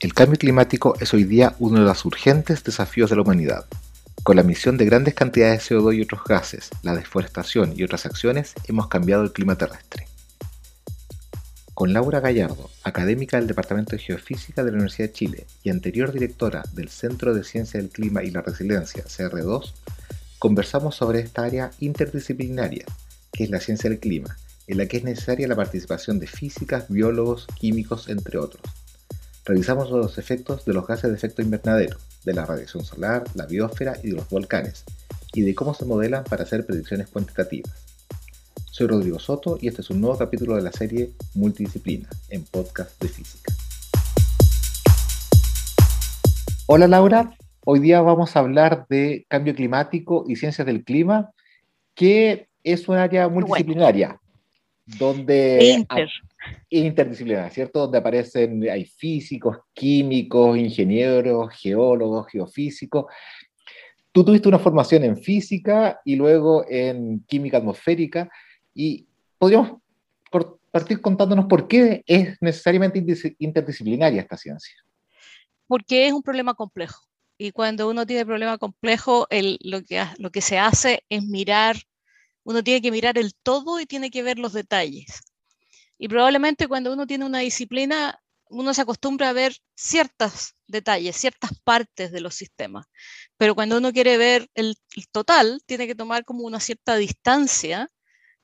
El cambio climático es hoy día uno de los urgentes desafíos de la humanidad. Con la emisión de grandes cantidades de CO2 y otros gases, la deforestación y otras acciones, hemos cambiado el clima terrestre. Con Laura Gallardo, académica del Departamento de Geofísica de la Universidad de Chile y anterior directora del Centro de Ciencia del Clima y la Resiliencia, CR2, conversamos sobre esta área interdisciplinaria, que es la ciencia del clima, en la que es necesaria la participación de físicas, biólogos, químicos, entre otros revisamos los efectos de los gases de efecto invernadero, de la radiación solar, la biosfera y de los volcanes, y de cómo se modelan para hacer predicciones cuantitativas. Soy Rodrigo Soto y este es un nuevo capítulo de la serie Multidisciplina en Podcast de Física. Hola Laura, hoy día vamos a hablar de cambio climático y ciencias del clima, que es un área multidisciplinaria, donde interdisciplinaria, ¿cierto? Donde aparecen, hay físicos, químicos, ingenieros, geólogos, geofísicos. Tú tuviste una formación en física y luego en química atmosférica y podríamos partir contándonos por qué es necesariamente interdisciplinaria esta ciencia. Porque es un problema complejo. Y cuando uno tiene problema complejo, lo, que, lo que se hace es mirar, uno tiene que mirar el todo y tiene que ver los detalles. Y probablemente cuando uno tiene una disciplina, uno se acostumbra a ver ciertos detalles, ciertas partes de los sistemas. Pero cuando uno quiere ver el, total, tiene que tomar como una cierta distancia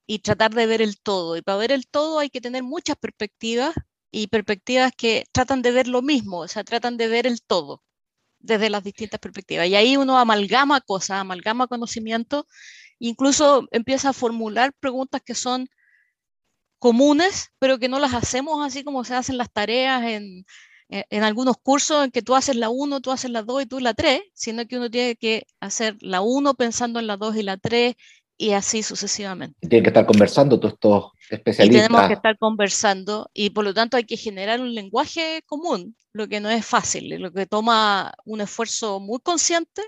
y tratar de ver el todo. Y para ver el todo hay que tener muchas perspectivas y perspectivas que tratan de ver lo mismo, o sea, tratan de ver el todo desde las distintas perspectivas. Y ahí uno amalgama cosas, amalgama conocimiento, incluso empieza a formular preguntas que son comunes, pero que no las hacemos así como se hacen las tareas en, en, algunos cursos en que tú haces la 1, tú haces la 2 y tú la 3, sino que uno tiene que hacer la 1 pensando en la 2 y la 3 y así sucesivamente. Tienen que estar conversando todos estos especialistas. Y tenemos que estar conversando y por lo tanto hay que generar un lenguaje común, lo que no es fácil, lo que toma un esfuerzo muy consciente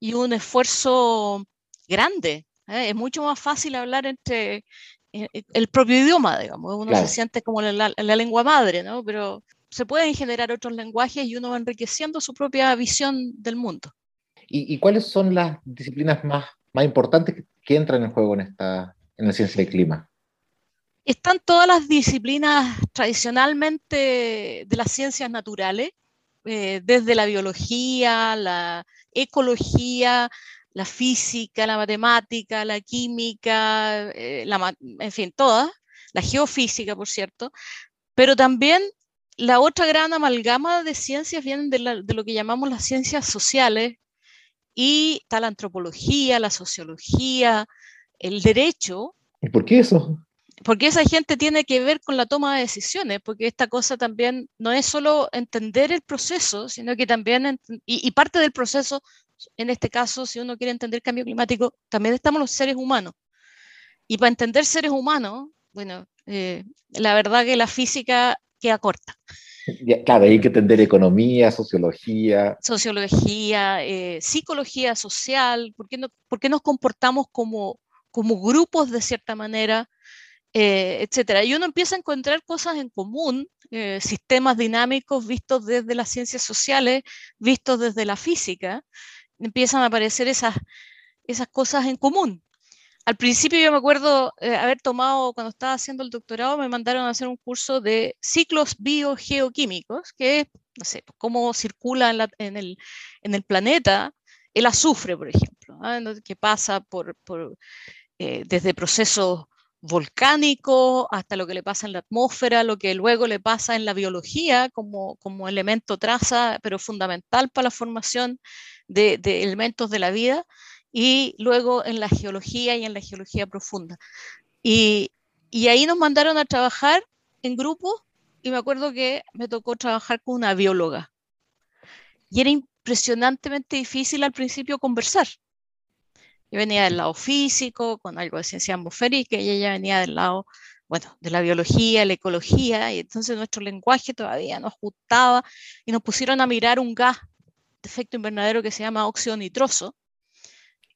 y un esfuerzo grande. ¿eh? Es mucho más fácil hablar entre eh, eh, el propio idioma, digamos, uno se siente como la, la, lengua madre, ¿no? Pero se pueden generar otros lenguajes y uno va enriqueciendo su propia visión del mundo. ¿Y, cuáles son las disciplinas más, más importantes que, entran en juego en, esta, en la ciencia del clima? Están todas las disciplinas tradicionalmente de las ciencias naturales, eh, desde la biología, la ecología, la física, la matemática, la química, eh, en fin, todas, la geofísica, por cierto, pero también la otra gran amalgama de ciencias vienen de, lo que llamamos las ciencias sociales y está la antropología, la sociología, el derecho. ¿Y por qué eso? Porque esa gente tiene que ver con la toma de decisiones, porque esta cosa también no es solo entender el proceso, sino que también, y parte del proceso en este caso, si uno quiere entender cambio climático, también estamos los seres humanos. Y para entender seres humanos, bueno, eh, la verdad que la física queda corta. claro, hay que entender economía, sociología. Sociología, eh, psicología social, ¿por qué, no, por qué nos comportamos como, como grupos de cierta manera? Eh, etcétera. Y uno empieza a encontrar cosas en común, sistemas dinámicos vistos desde las ciencias sociales, vistos desde la física, empiezan a aparecer esas, esas cosas en común. Al principio yo me acuerdo eh, haber tomado, cuando estaba haciendo el doctorado, me mandaron a hacer un curso de ciclos biogeoquímicos, que es, no sé, cómo circula en, el, en el, planeta el azufre, por ejemplo, ¿ah? que pasa por, por eh, desde procesos volcánicos hasta lo que le pasa en la atmósfera, lo que luego le pasa en la biología como, como elemento traza, pero fundamental para la formación de, elementos de la vida, y luego en la geología y en la geología profunda. Y, ahí nos mandaron a trabajar en grupo y me acuerdo que me tocó trabajar con una bióloga. Y era impresionantemente difícil al principio conversar. Yo venía del lado físico, con algo de ciencia atmosférica, y ella venía del lado, bueno, de la biología, la ecología, y entonces nuestro lenguaje todavía no ajustaba, y nos pusieron a mirar un gas efecto invernadero que se llama óxido nitroso,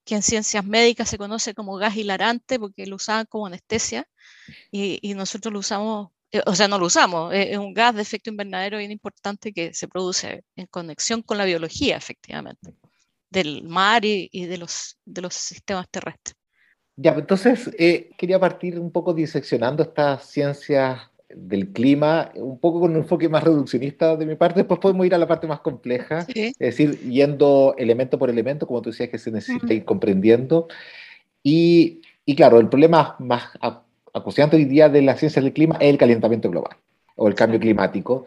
que en ciencias médicas se conoce como gas hilarante porque lo usaban como anestesia y, nosotros lo usamos eh, o sea, no lo usamos, es, un gas de efecto invernadero bien importante que se produce en conexión con la biología, efectivamente, del mar y, de, los, de los sistemas terrestres. Ya, pues, entonces eh, quería partir un poco diseccionando estas ciencias del clima, un poco con un enfoque más reduccionista de mi parte, después podemos ir a la parte más compleja, es decir, yendo elemento por elemento, como tú decías que se necesita ir comprendiendo. Y, y, claro, el problema más acuciante hoy día de las ciencias del clima es el calentamiento global o el cambio climático.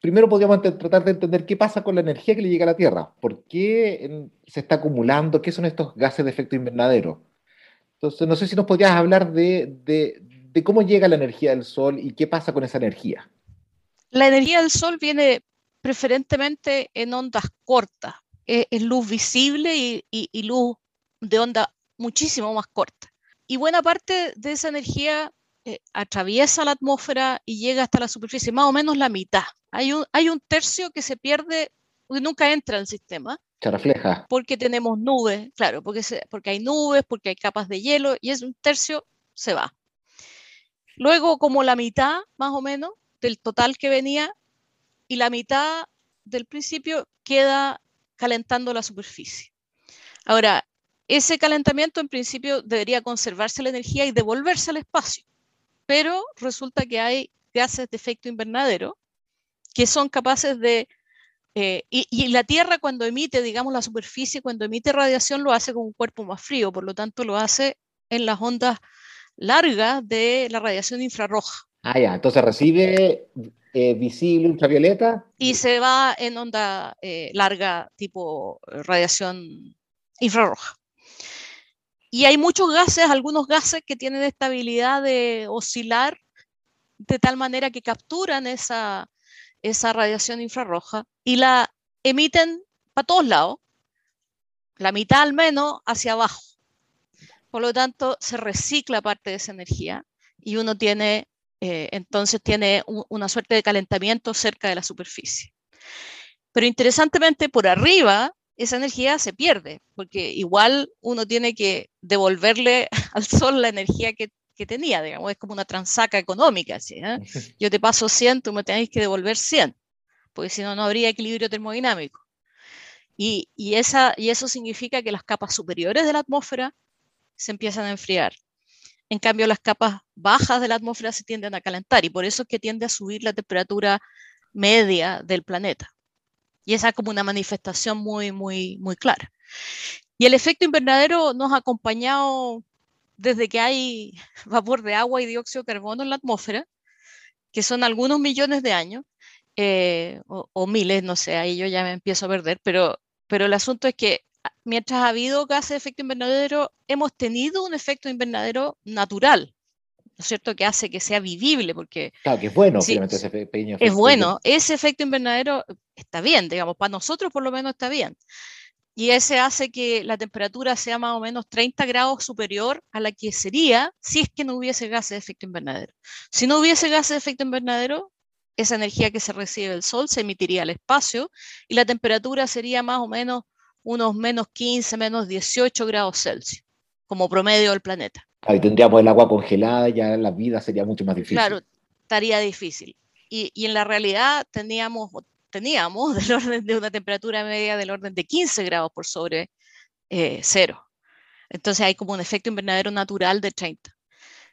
Primero podríamos tratar de entender qué pasa con la energía que le llega a la Tierra, por qué se está acumulando, qué son estos gases de efecto invernadero. Entonces, no sé si nos podrías hablar de, de, cómo llega la energía del Sol y qué pasa con esa energía. La energía del Sol viene preferentemente en ondas cortas, es, luz visible y, y, luz de onda muchísimo más corta. Y buena parte de esa energía eh, atraviesa la atmósfera y llega hasta la superficie, más o menos la mitad. Hay un, hay un tercio que se pierde, que nunca entra al sistema, se refleja. Porque tenemos nubes, claro, porque, porque hay nubes, porque hay capas de hielo y es un tercio se va. Luego, como la mitad, más o menos, del total que venía, y la mitad del principio queda calentando la superficie. Ahora, ese calentamiento en principio debería conservarse la energía y devolverse al espacio, pero resulta que hay gases de efecto invernadero que son capaces de eh, y, la Tierra cuando emite, digamos, la superficie, cuando emite radiación, lo hace con un cuerpo más frío, por lo tanto lo hace en las ondas largas de la radiación infrarroja. Ah, ya, entonces recibe eh, visible ultravioleta. Y se va en onda eh, larga tipo radiación infrarroja. Y hay muchos gases, algunos gases que tienen estabilidad de oscilar de tal manera que capturan esa, esa radiación infrarroja y la emiten para todos lados, la mitad al menos hacia abajo. Por lo tanto, se recicla parte de esa energía y uno tiene, eh, entonces tiene una suerte de calentamiento cerca de la superficie. Pero interesantemente, por arriba, esa energía se pierde, porque igual uno tiene que devolverle al sol la energía que, que tenía, digamos, es como una transaca económica. ¿eh? Yo te paso 100, tú me tenéis que devolver 100, porque si no, no habría equilibrio termodinámico. Y, y, esa, y eso significa que las capas superiores de la atmósfera se empiezan a enfriar. En cambio, las capas bajas de la atmósfera se tienden a calentar y por eso es que tiende a subir la temperatura media del planeta. Y esa es como una manifestación muy, muy, muy clara. Y el efecto invernadero nos ha acompañado desde que hay vapor de agua y dióxido de carbono en la atmósfera, que son algunos millones de años, eh, o, miles, no sé, ahí yo ya me empiezo a perder, pero, pero el asunto es que mientras ha habido gases de efecto invernadero, hemos tenido un efecto invernadero natural, ¿no es cierto? Que hace que sea vivible, porque... Claro, que es bueno, ese pequeño Es bueno, ese efecto invernadero está bien, digamos, para nosotros por lo menos está bien y ese hace que la temperatura sea más o menos 30 grados superior a la que sería si es que no hubiese gases de efecto invernadero. Si no hubiese gases de efecto invernadero, esa energía que se recibe del Sol se emitiría al espacio y la temperatura sería más o menos unos menos 15, menos 18 grados Celsius, como promedio del planeta. Ahí tendríamos el agua congelada, ya la vida sería mucho más difícil. Claro, estaría difícil. Y, y en la realidad teníamos, teníamos del orden de una temperatura media del orden de 15 grados por sobre eh, cero. Entonces hay como un efecto invernadero natural de 30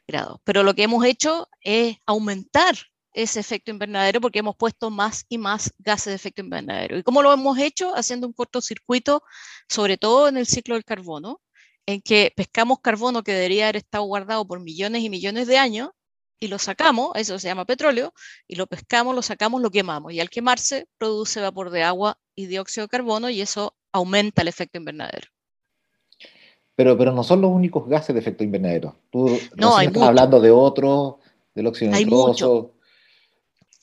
grados. Pero lo que hemos hecho es aumentar ese efecto invernadero porque hemos puesto más y más gases de efecto invernadero. ¿Y cómo lo hemos hecho? Haciendo un cortocircuito, sobre todo en el ciclo del carbono, en que pescamos carbono que debería haber estado guardado por millones y millones de años y lo sacamos, eso se llama petróleo, y lo pescamos, lo sacamos, lo quemamos. Y al quemarse produce vapor de agua y dióxido de carbono y eso aumenta el efecto invernadero. Pero, pero no son los únicos gases de efecto invernadero. Tú no, hay estás hablando de otro, del óxido nitroso.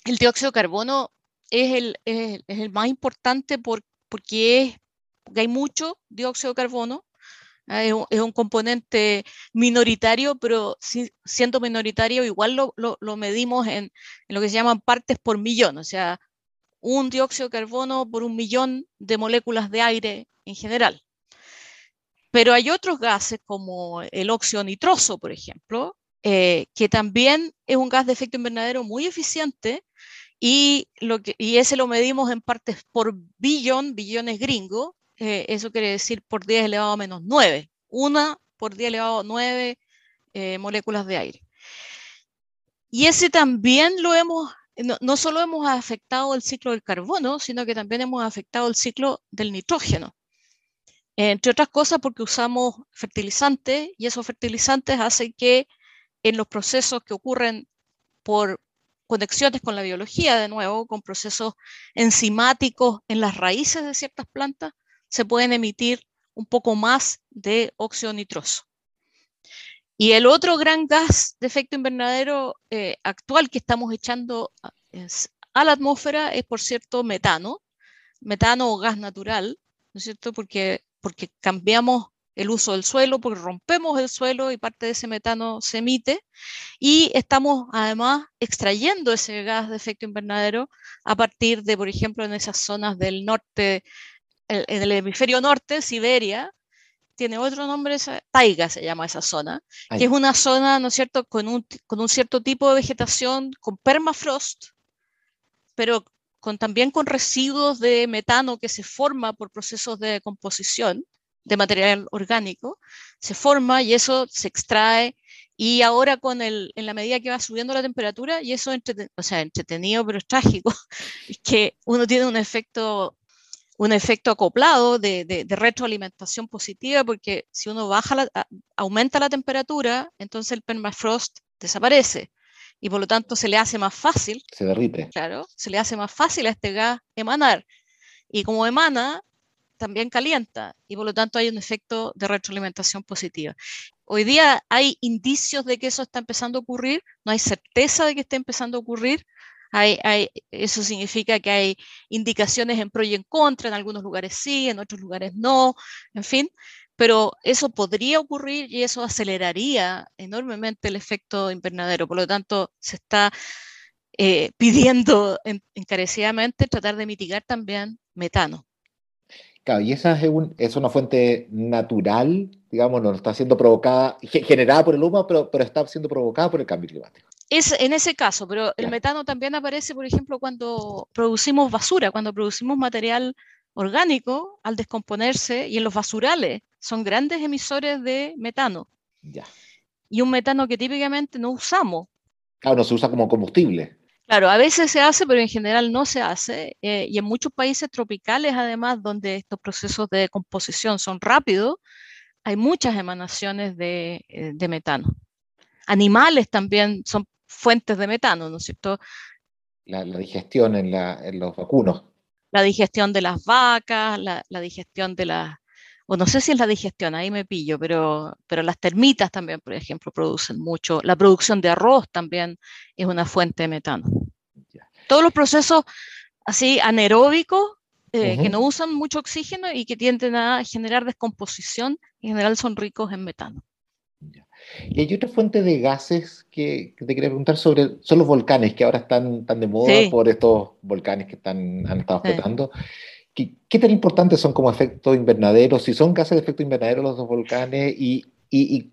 El dióxido de carbono es el, más importante por, porque, hay mucho dióxido de carbono Ah, es un, componente minoritario, pero siendo minoritario igual lo, medimos en, lo que se llaman partes por millón, o sea, un dióxido de carbono por un millón de moléculas de aire en general. Pero hay otros gases como el óxido nitroso, por ejemplo, eh, que también es un gas de efecto invernadero muy eficiente y, lo que, y ese lo medimos en partes por billón, billones gringos, eh, eso quiere decir por 10 elevado a menos 9, una por 10 elevado a 9 eh, moléculas de aire. Y ese también lo hemos, no, no, solo hemos afectado el ciclo del carbono, sino que también hemos afectado el ciclo del nitrógeno. Entre otras cosas porque usamos fertilizantes y esos fertilizantes hacen que en los procesos que ocurren por conexiones con la biología, de nuevo, con procesos enzimáticos en las raíces de ciertas plantas, se pueden emitir un poco más de óxido nitroso. Y el otro gran gas de efecto invernadero eh, actual que estamos echando a la atmósfera es, por cierto, metano, metano o gas natural, ¿no es cierto? Porque, porque cambiamos el uso del suelo, porque rompemos el suelo y parte de ese metano se emite. Y estamos además extrayendo ese gas de efecto invernadero a partir de, por ejemplo, en esas zonas del norte, en el hemisferio norte, Siberia, tiene otro nombre, taiga se llama esa zona, que es una zona, ¿no es cierto?, con un, con un cierto tipo de vegetación, con permafrost, pero con, también con residuos de metano que se forma por procesos de composición de material orgánico, se forma y eso se extrae y ahora con el, en la medida que va subiendo la temperatura, y eso es o sea, entretenido pero es trágico, es que uno tiene un efecto, un efecto acoplado de, de, de retroalimentación positiva, porque si uno baja la, aumenta la temperatura, entonces el permafrost desaparece y por lo tanto se le hace más fácil. Se derrite. Claro, se le hace más fácil a este gas emanar. Y como emana, también calienta y por lo tanto hay un efecto de retroalimentación positiva. Hoy día hay indicios de que eso está empezando a ocurrir, no hay certeza de que esté empezando a ocurrir. Eso significa que hay indicaciones en pro y en contra, en algunos lugares sí, en otros lugares no, en fin, pero eso podría ocurrir y eso aceleraría enormemente el efecto invernadero. Por lo tanto, se está eh, pidiendo encarecidamente tratar de mitigar también metano. Claro, y esa es, un, es, una fuente natural, digamos, no está siendo provocada, generada por el humo, pero, pero está siendo provocada por el cambio climático. Es en ese caso, pero el metano también aparece, por ejemplo, cuando producimos basura, cuando producimos material orgánico, al descomponerse, y en los basurales son grandes emisores de metano. Ya. Y un metano que típicamente no usamos. Claro, no se usa como combustible. Claro, a veces se hace, pero en general no se hace. Eh, y en muchos países tropicales, además, donde estos procesos de composición son rápidos, hay muchas emanaciones de, eh, de metano. Animales también son fuentes de metano, ¿no es cierto? La, la digestión en, la, en, los vacunos. La digestión de las vacas, la, la digestión de las o no sé si es la digestión, ahí me pillo, pero, pero las termitas también, por ejemplo, producen mucho. La producción de arroz también es una fuente de metano. Todos los procesos así anaeróbicos eh, uh -huh. que no usan mucho oxígeno y que tienden a generar descomposición, en general son ricos en metano. Y hay otra fuente de gases que, que, te quería preguntar sobre, son los volcanes, que ahora están tan de moda sí. por estos volcanes que están, han estado explotando. Sí. ¿Qué, ¿Qué, tan importantes son como efecto invernadero? Si son gases de efecto invernadero los dos volcanes y,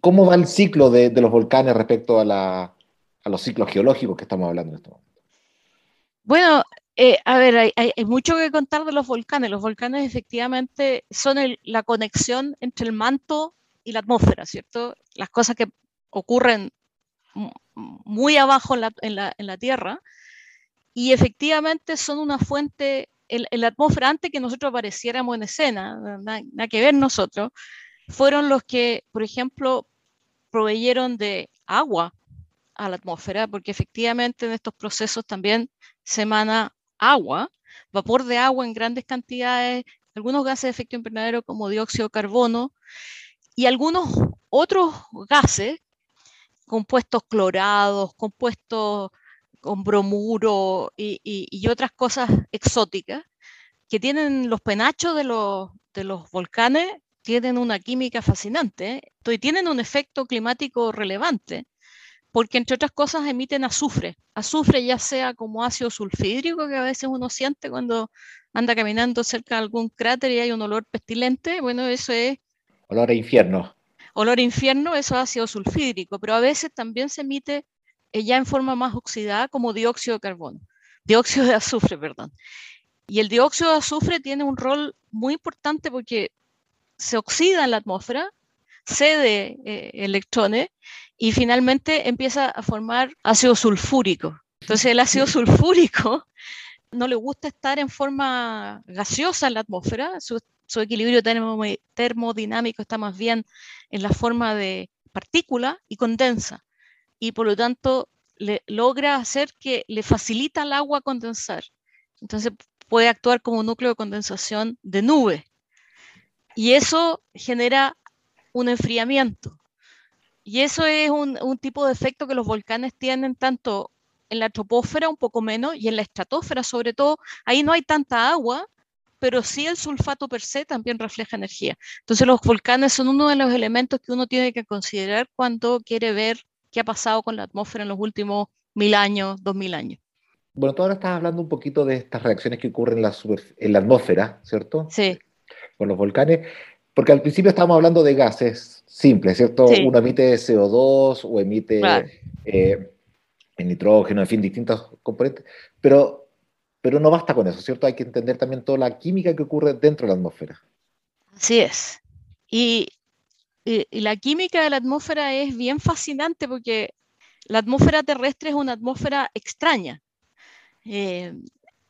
cómo va el ciclo de, los volcanes respecto a, los ciclos geológicos que estamos hablando en este momento. Bueno, eh, a ver, hay, mucho que contar de los volcanes. Los volcanes efectivamente son el, la conexión entre el manto y la atmósfera, ¿cierto? Las cosas que ocurren muy abajo en la, en la, en la Tierra y efectivamente son una fuente en, la atmósfera antes que nosotros apareciéramos en escena, nada, nada, que ver nosotros, fueron los que, por ejemplo, proveyeron de agua a la atmósfera, porque efectivamente en estos procesos también se emana agua, vapor de agua en grandes cantidades, algunos gases de efecto invernadero como dióxido de carbono y algunos otros gases, compuestos clorados, compuestos con bromuro y, y, y, otras cosas exóticas, que tienen los penachos de los, de los volcanes, tienen una química fascinante ¿eh? y tienen un efecto climático relevante, porque entre otras cosas emiten azufre, azufre ya sea como ácido sulfídrico que a veces uno siente cuando anda caminando cerca de algún cráter y hay un olor pestilente, bueno, eso es... Olor a infierno. olor a infierno, eso es ácido sulfídrico, pero a veces también se emite ya en forma más oxidada como dióxido de carbono, dióxido de azufre, perdón. Y el dióxido de azufre tiene un rol muy importante porque se oxida en la atmósfera, cede eh, electrones y finalmente empieza a formar ácido sulfúrico. Entonces el ácido sulfúrico no le gusta estar en forma gaseosa en la atmósfera, su, equilibrio termodinámico está más bien en la forma de partícula y condensa, y por lo tanto le, logra hacer que le facilita al agua condensar. Entonces puede actuar como núcleo de condensación de nube. Y eso genera un enfriamiento. Y eso es un, un, tipo de efecto que los volcanes tienen tanto en la troposfera un poco menos y en la estratosfera sobre todo, ahí no hay tanta agua, pero sí el sulfato per se también refleja energía. Entonces los volcanes son uno de los elementos que uno tiene que considerar cuando quiere ver qué ha pasado con la atmósfera en los últimos mil años, dos mil años. Bueno, tú ahora estás hablando un poquito de estas reacciones que ocurren en la, en la atmósfera, ¿cierto? Sí. Con los volcanes, porque al principio estábamos hablando de gases simples, ¿cierto? Uno emite CO2 o emite eh, el nitrógeno, en fin, distintos componentes, pero, pero no basta con eso, ¿cierto? Hay que entender también toda la química que ocurre dentro de la atmósfera. Así es. Y, la química de la atmósfera es bien fascinante porque la atmósfera terrestre es una atmósfera extraña. Eh,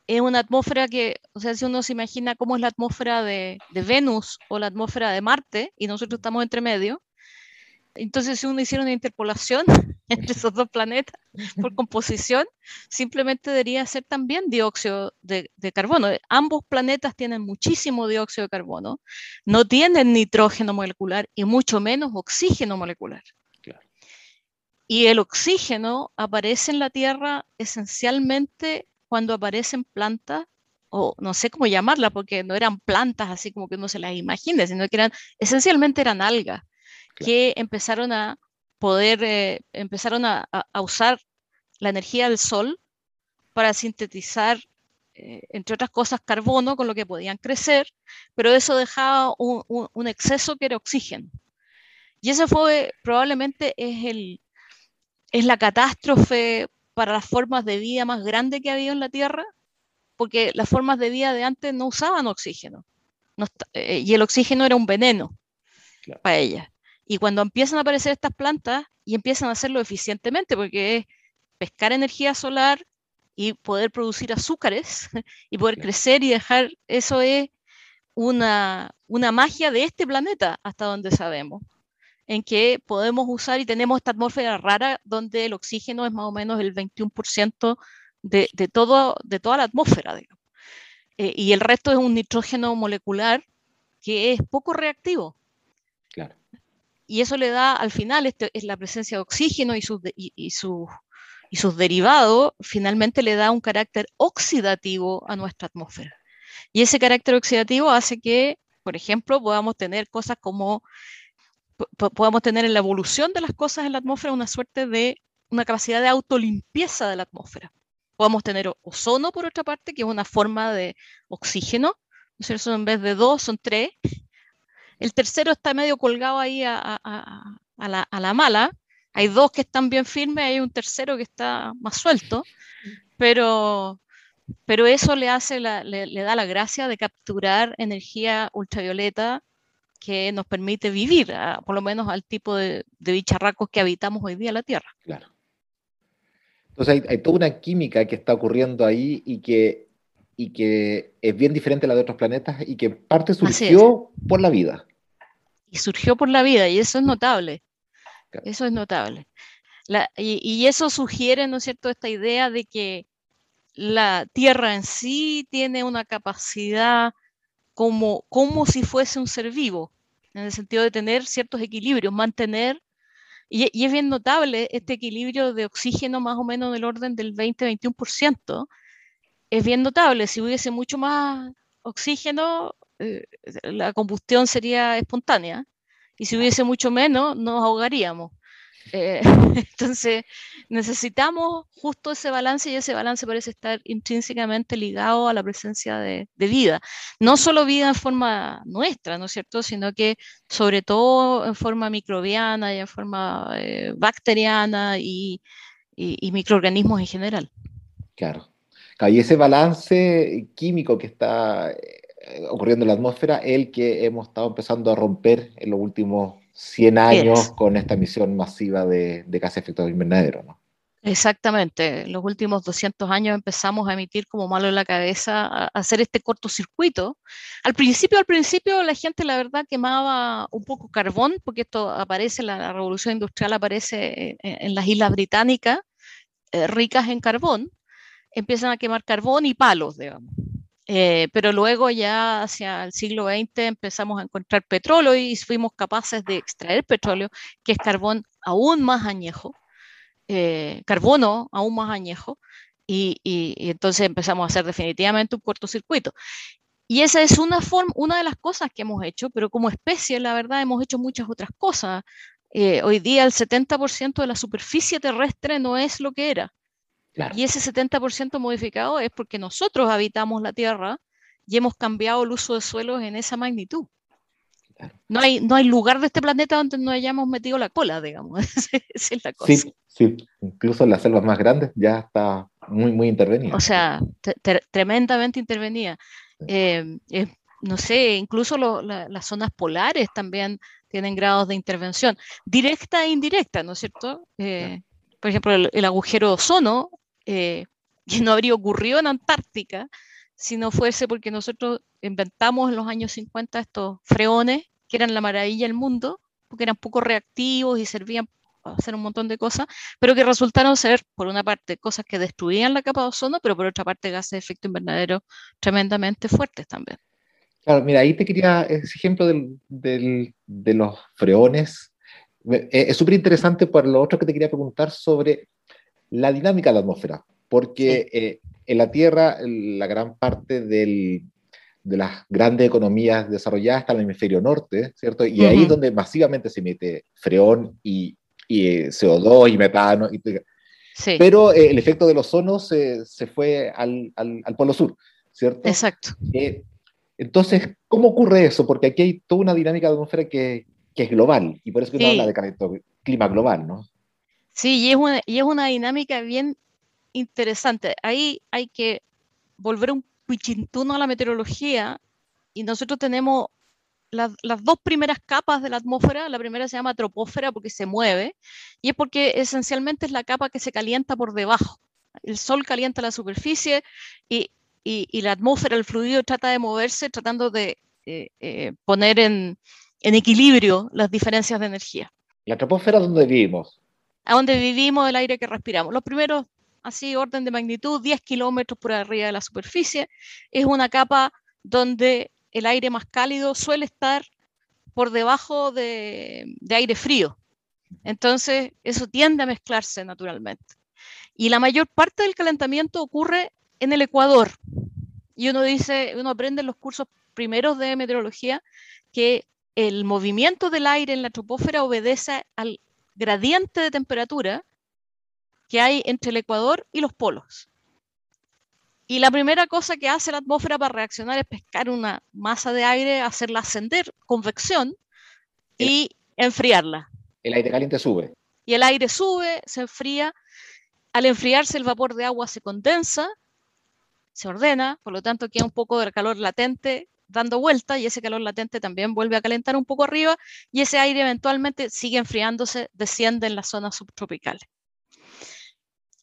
es una atmósfera que, o sea, si uno se imagina cómo es la atmósfera de, de, Venus o la atmósfera de Marte, y nosotros estamos entre medio, entonces si uno hiciera una interpolación, entre esos dos planetas por composición, simplemente debería ser también dióxido de, carbono. Ambos planetas tienen muchísimo dióxido de carbono, no tienen nitrógeno molecular y mucho menos oxígeno molecular. Y el oxígeno aparece en la Tierra esencialmente cuando aparecen plantas, o no sé cómo llamarla, porque no eran plantas así como que uno se las imagine, sino que eran, esencialmente eran algas que empezaron a poder, eh, empezaron a, usar la energía del sol para sintetizar, eh, entre otras cosas, carbono con lo que podían crecer, pero eso dejaba un, exceso que era oxígeno. Y esa fue probablemente es, el, es la catástrofe para las formas de vida más grande que ha habido en la Tierra, porque las formas de vida de antes no usaban oxígeno. Eh, y el oxígeno era un veneno para ellas. Y cuando empiezan a aparecer estas plantas y empiezan a hacerlo eficientemente, porque es pescar energía solar y poder producir azúcares y poder crecer y dejar, eso es una, una magia de este planeta hasta donde sabemos, en que podemos usar y tenemos esta atmósfera rara donde el oxígeno es más o menos el 21% de, de, todo, de toda la atmósfera. Eh, y el resto es un nitrógeno molecular que es poco reactivo. Y eso le da al final, este, es la presencia de oxígeno y sus, y, y sus derivados, finalmente le da un carácter oxidativo a nuestra atmósfera. Y ese carácter oxidativo hace que, por ejemplo, podamos tener cosas como, podamos tener en la evolución de las cosas en la atmósfera una suerte de, una capacidad de autolimpieza de la atmósfera. Podemos tener ozono, por otra parte, que es una forma de oxígeno, ¿no en vez de dos son tres, el tercero está medio colgado ahí a, la, mala. Hay dos que están bien firmes, hay un tercero que está más suelto, pero, eso le, hace le, da la gracia de capturar energía ultravioleta que nos permite vivir, por lo menos al tipo de, bicharracos que habitamos hoy día en la Tierra. Claro. Entonces hay, toda una química que está ocurriendo ahí y que, y que es bien diferente a la de otros planetas y que parte surgió por la vida y surgió por la vida, y eso es notable. Eso es notable. y, eso sugiere, ¿no es cierto?, esta idea de que la Tierra en sí tiene una capacidad como, como si fuese un ser vivo, en el sentido de tener ciertos equilibrios, mantener, y, y es bien notable este equilibrio de oxígeno más o menos del orden del 20-21%, es bien notable, si hubiese mucho más oxígeno, eh, la combustión sería espontánea y si hubiese mucho menos nos ahogaríamos. Eh, entonces, necesitamos justo ese balance y ese balance parece estar intrínsecamente ligado a la presencia de, vida. No solo vida en forma nuestra, ¿no es cierto?, sino que sobre todo en forma microbiana y en forma eh, bacteriana y, microorganismos en general. Claro. Y ese balance químico que está eh, ocurriendo en la atmósfera, el que hemos estado empezando a romper en los últimos 100 años con esta emisión masiva de, de gases de efecto invernadero, ¿no? Exactamente. Los últimos 200 años empezamos a emitir como malo en la cabeza, a hacer este cortocircuito. Al principio, al principio la gente la verdad quemaba un poco carbón, porque esto aparece, la, revolución industrial aparece en, las islas británicas, eh, ricas en carbón, empiezan a quemar carbón y palos, digamos. Eh, pero luego ya hacia el siglo XX empezamos a encontrar petróleo y fuimos capaces de extraer petróleo, que es carbón aún más añejo, eh, carbono aún más añejo, y, entonces empezamos a hacer definitivamente un cortocircuito. Y esa es una, forma, una de las cosas que hemos hecho, pero como especie, la verdad, hemos hecho muchas otras cosas. Eh, hoy día el 70% de la superficie terrestre no es lo que era. Y ese 70% modificado es porque nosotros habitamos la Tierra y hemos cambiado el uso de suelos en esa magnitud. No, hay, no hay lugar de este planeta donde no hayamos metido la cola, digamos. Esa es la cosa. Sí, sí, incluso en las selvas más grandes ya está muy, muy intervenida. O sea, tremendamente intervenida. Eh, no sé, incluso las zonas polares también tienen grados de intervención, directa e indirecta, ¿no es cierto? Eh, por ejemplo, el, el, agujero de ozono eh, que no habría ocurrido en Antártica si no fuese porque nosotros inventamos en los años 50 estos freones que eran la maravilla del mundo, porque eran poco reactivos y servían para hacer un montón de cosas, pero que resultaron ser, por una parte, cosas que destruían la capa de ozono, pero por otra parte, gases de efecto invernadero tremendamente fuertes también. Claro, mira, ahí te quería, ese ejemplo de los freones, eh, es súper interesante por lo otro que te quería preguntar sobre la dinámica de la atmósfera, porque eh, en la Tierra la gran parte de las grandes economías desarrolladas está en el hemisferio norte, ¿cierto? Y ahí es donde masivamente se emite freón y, eh, CO2 y metano. Pero eh, el efecto del ozono se, se fue al, al, polo sur, ¿cierto? Exacto. entonces, ¿cómo ocurre eso? Porque aquí hay toda una dinámica de atmósfera que, que es global, y por eso que uno habla de clima global, ¿no? Sí, y es una, es dinámica bien interesante. Ahí hay que volver un cuichintuno a la meteorología y nosotros tenemos las, dos primeras capas de la atmósfera. La primera se llama tropósfera porque se mueve y es porque esencialmente es la capa que se calienta por debajo. El sol calienta la superficie y, la atmósfera, el fluido trata de moverse tratando de eh, eh, poner en, en equilibrio las diferencias de energía. ¿La troposfera dónde vivimos? A donde vivimos, el aire que respiramos. Los primeros, así, orden de magnitud, 10 kilómetros por arriba de la superficie, es una capa donde el aire más cálido suele estar por debajo de, aire frío. Entonces, eso tiende a mezclarse naturalmente. Y la mayor parte del calentamiento ocurre en el Ecuador. Y uno dice, uno aprende en los cursos primeros de meteorología que el movimiento del aire en la troposfera obedece al gradiente de temperatura que hay entre el Ecuador y los polos. Y la primera cosa que hace la atmósfera para reaccionar es pescar una masa de aire, hacerla ascender, convección, y enfriarla. El aire caliente sube. Y el aire sube, se enfría. Al enfriarse el vapor de agua se condensa, se ordena, por lo tanto queda un poco de calor latente dando vuelta y ese calor latente también vuelve a calentar un poco arriba y ese aire eventualmente sigue enfriándose, desciende en las zonas subtropicales.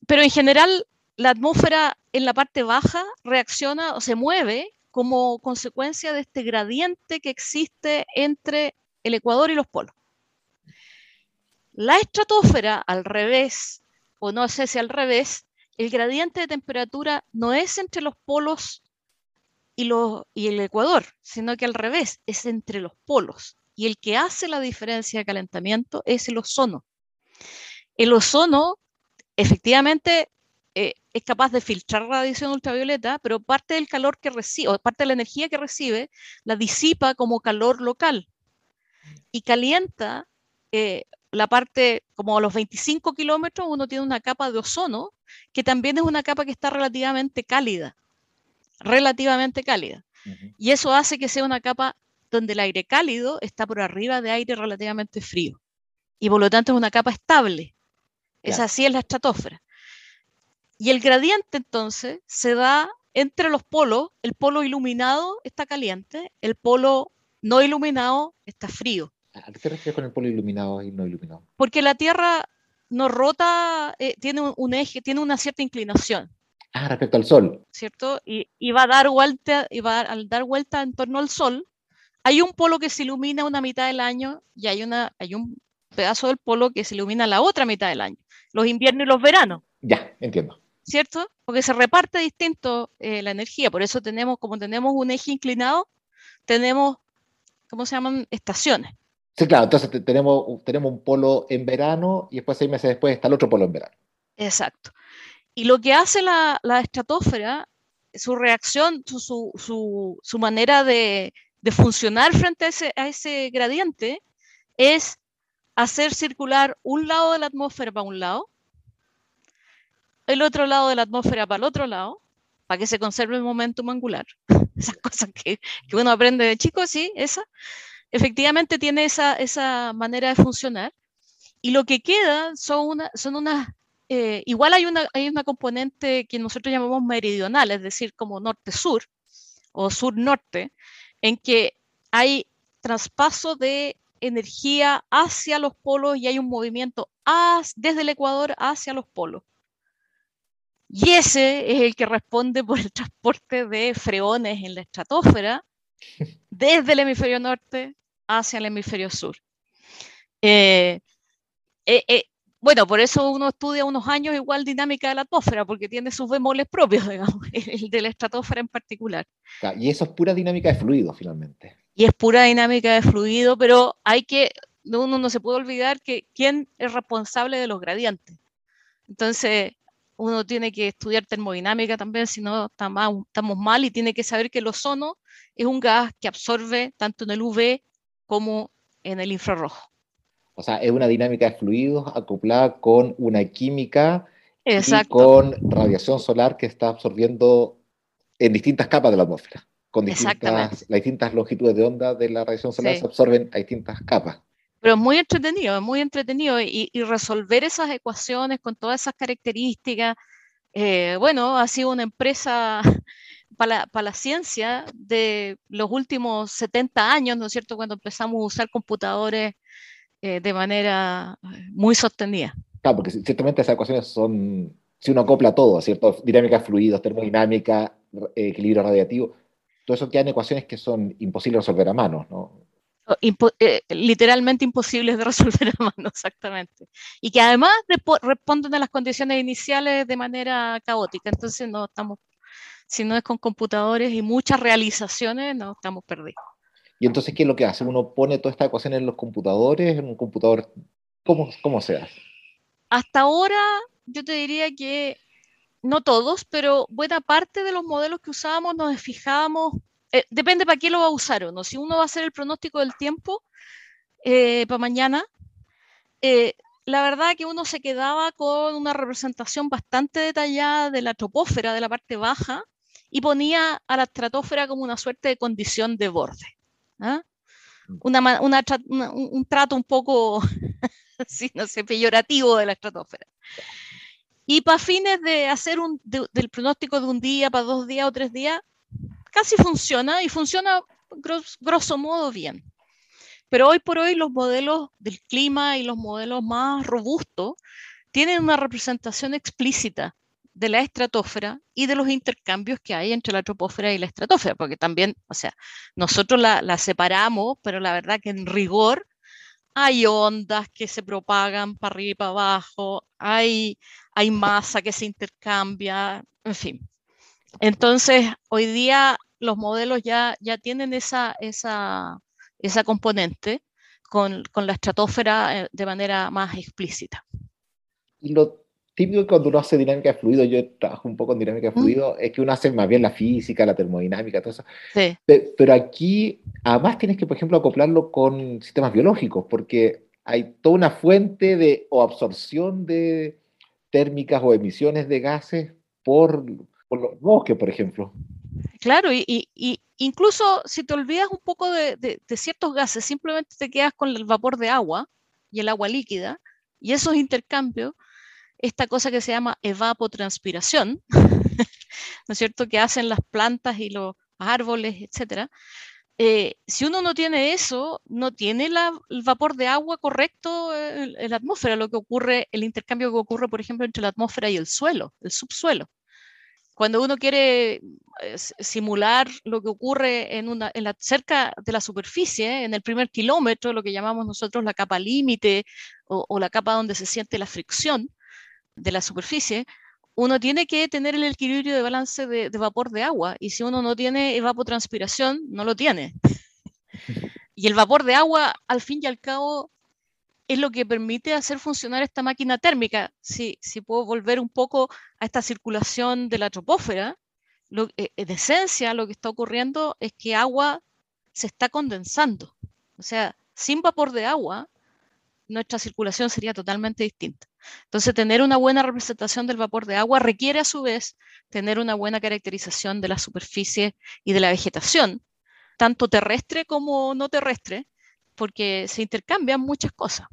Pero en general, la atmósfera en la parte baja reacciona o se mueve como consecuencia de este gradiente que existe entre el Ecuador y los polos. La estratosfera, al revés, o no sé si al revés, el gradiente de temperatura no es entre los polos y, el Ecuador, sino que al revés, es entre los polos. Y el que hace la diferencia de calentamiento es el ozono. El ozono efectivamente eh, es capaz de filtrar radiación ultravioleta, pero parte del calor que recibe, o parte de la energía que recibe, la disipa como calor local y calienta eh, la parte, como a los 25 kilómetros, uno tiene una capa de ozono, que también es una capa que está relativamente cálida, relativamente cálida. Y eso hace que sea una capa donde el aire cálido está por arriba de aire relativamente frío. Y por lo tanto es una capa estable. Es así en la estratosfera. Y el gradiente entonces se da entre los polos. El polo iluminado está caliente, el polo no iluminado está frío. ¿A qué te refieres con el polo iluminado y no iluminado? Porque la Tierra no rota, eh, tiene un, eje, tiene una cierta inclinación. Ah, respecto al Sol. ¿Cierto? Y, va a dar vuelta, y va al dar vuelta en torno al Sol, hay un polo que se ilumina una mitad del año y hay, una, hay un pedazo del polo que se ilumina la otra mitad del año, los inviernos y los veranos. Ya, entiendo. ¿Cierto? Porque se reparte distinto eh, la energía, por eso tenemos, como tenemos un eje inclinado, tenemos, ¿cómo se llaman? Estaciones. Sí, claro, entonces tenemos, tenemos un polo en verano y después seis meses después está el otro polo en verano. Exacto. Y lo que hace la, la estratosfera, su reacción, su, su, su manera de, de, funcionar frente a ese, a ese gradiente, es hacer circular un lado de la atmósfera para un lado, el otro lado de la atmósfera para el otro lado, para que se conserve el momentum angular. Esas cosas que, que uno aprende de chico, sí, esa efectivamente tiene esa, esa manera de funcionar. Y lo que queda son, una, son unas, eh, igual hay una, hay una componente que nosotros llamamos meridional, es decir, como norte-sur o sur-norte, en que hay traspaso de energía hacia los polos y hay un movimiento desde el Ecuador hacia los polos. Y ese es el que responde por el transporte de freones en la estratosfera desde el hemisferio norte hacia el hemisferio sur. Eh, eh, eh, bueno, por eso uno estudia unos años igual dinámica de la atmósfera, porque tiene sus bemoles propios, digamos, el de la estratosfera en particular. Y eso es pura dinámica de fluido, finalmente. Y es pura dinámica de fluido, pero hay que, uno no se puede olvidar que quién es responsable de los gradientes. Entonces, uno tiene que estudiar termodinámica también, si no estamos mal, y tiene que saber que el ozono es un gas que absorbe tanto en el UV como en el infrarrojo. O sea, es una dinámica de fluidos acoplada con una química y con radiación solar que está absorbiendo en distintas capas de la atmósfera. Con distintas, las distintas longitudes de onda de la radiación solar se absorben a distintas capas. Pero es muy entretenido, es muy entretenido. Y, resolver esas ecuaciones con todas esas características, eh, bueno, ha sido una empresa para la, ciencia de los últimos 70 años, ¿no es cierto?, cuando empezamos a usar computadores eh, de manera eh, muy sostenida. Claro, porque ciertamente esas ecuaciones son, si uno acopla todo, ¿cierto? Dinámica fluidos, termodinámica, eh, equilibrio radiativo, todo eso quedan ecuaciones que son imposibles de resolver a mano, ¿no? literalmente imposibles de resolver a mano, exactamente. Y que además responden a las condiciones iniciales de manera caótica. Entonces no estamos si no es con computadores y muchas realizaciones, no estamos perdidos. Y entonces, ¿qué es lo que hace? Uno pone toda esta ecuación en los computadores, en un computador, ¿cómo, cómo se hace? Hasta ahora, yo te diría que no todos, pero buena parte de los modelos que usábamos nos fijábamos, eh, depende para qué lo va a usar uno. Si uno va a hacer el pronóstico del tiempo eh, para mañana, eh, la verdad que uno se quedaba con una representación bastante detallada de la tropósfera de la parte baja y ponía a la estratosfera como una suerte de condición de borde. ¿Ah? Mm. un trato un poco, no sé, peyorativo de la estratosfera. Y para fines de hacer un, del pronóstico de un día, para dos días o tres días, casi funciona y funciona grosso modo bien. Pero hoy por hoy los modelos del clima y los modelos más robustos tienen una representación explícita de la estratosfera y de los intercambios que hay entre la troposfera y la estratosfera, porque también, o sea, nosotros la, separamos, pero la verdad que en rigor hay ondas que se propagan para arriba y para abajo, hay, hay masa que se intercambia, en fin. Entonces, hoy día los modelos ya, ya tienen esa, esa, esa componente con, con la estratosfera eh, de manera más explícita. Y lo típico cuando uno hace dinámica de fluido, yo trabajo un poco en dinámica de fluido, es que uno hace más bien la física, la termodinámica, todo eso. Sí. Pero aquí, además tienes que, por ejemplo, acoplarlo con sistemas biológicos, porque hay toda una fuente de o absorción de térmicas o emisiones de gases por, los bosques, por ejemplo. Claro, y, incluso si te olvidas un poco de, de, ciertos gases, simplemente te quedas con el vapor de agua y el agua líquida, y esos intercambios, esta cosa que se llama evapotranspiración, ¿no es cierto?, que hacen las plantas y los árboles, etcétera, eh, si uno no tiene eso, no tiene el vapor de agua correcto en, la atmósfera, lo que ocurre, el intercambio que ocurre, por ejemplo, entre la atmósfera y el suelo, el subsuelo. Cuando uno quiere eh, simular lo que ocurre en una, la, cerca de la superficie, en el primer kilómetro, lo que llamamos nosotros la capa límite o la capa donde se siente la fricción de la superficie, uno tiene que tener el equilibrio de balance de, vapor de agua y si uno no tiene evapotranspiración, no lo tiene. Y el vapor de agua, al fin y al cabo, es lo que permite hacer funcionar esta máquina térmica. Si, si puedo volver un poco a esta circulación de la tropósfera, lo, eh, en esencia lo que está ocurriendo es que agua se está condensando. O sea, sin vapor de agua, nuestra circulación sería totalmente distinta. Entonces, tener una buena representación del vapor de agua requiere a su vez tener una buena caracterización de la superficie y de la vegetación, tanto terrestre como no terrestre, porque se intercambian muchas cosas.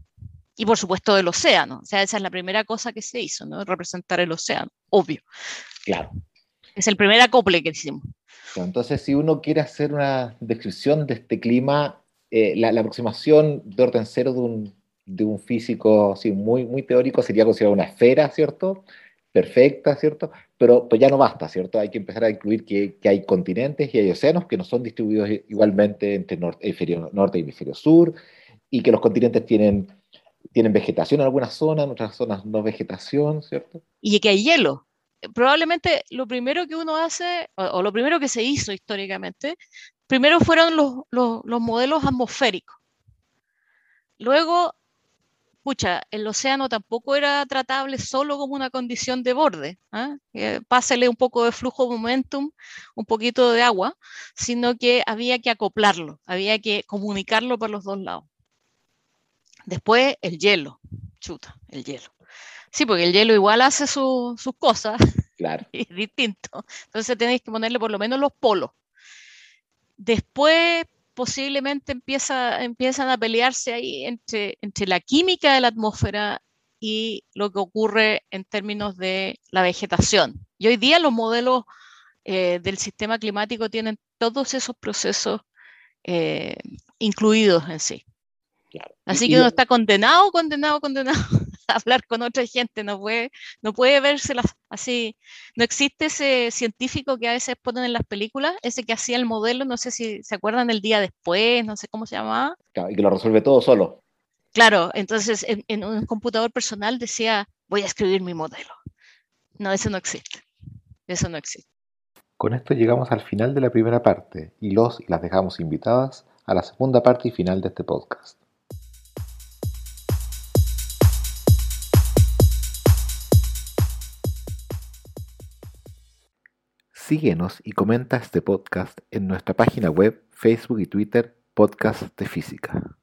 Y por supuesto del océano, o sea, esa es la primera cosa que se hizo, ¿no? Representar el océano, obvio. Claro. Es el primer acople que hicimos. Entonces, si uno quiere hacer una descripción de este clima, eh, la, la, aproximación de orden cero de un, de un físico así, muy, muy teórico sería considerado una esfera, ¿cierto? Perfecta, ¿cierto? Pero pues ya no basta, ¿cierto? Hay que empezar a incluir que, que hay continentes y hay océanos que no son distribuidos igualmente entre norte, hemisferio norte y hemisferio sur, y que los continentes tienen, tienen vegetación en algunas zonas, en otras zonas no vegetación, ¿cierto? Y que hay hielo. Probablemente lo primero que uno hace, o, lo primero que se hizo históricamente, primero fueron los, los, los modelos atmosféricos. Luego escucha, el océano tampoco era tratable solo como una condición de borde, ¿ah? pásele un poco de flujo momentum, un poquito de agua, sino que había que acoplarlo, había que comunicarlo por los dos lados. Después el hielo, chuta, el hielo. Sí, porque el hielo igual hace sus cosas, claro. es distinto. Entonces tenéis que ponerle por lo menos los polos. Después posiblemente empieza, empiezan a pelearse ahí entre, entre la química de la atmósfera y lo que ocurre en términos de la vegetación. Y hoy día los modelos eh, del sistema climático tienen todos esos procesos eh, incluidos en sí. Así que uno está condenado, condenado, condenado hablar con otra gente, no puede, no puede verse así. No existe ese científico que a veces ponen en las películas, ese que hacía el modelo, no sé si se acuerdan el día después, no sé cómo se llamaba. y que lo resuelve todo solo. Claro, entonces en, un computador personal decía, voy a escribir mi modelo. No, eso no existe. Eso no existe. Con esto llegamos al final de la primera parte y los y las dejamos invitadas a la segunda parte y final de este podcast. Síguenos y comenta este podcast en nuestra página web, Facebook y Twitter, Podcast de Física.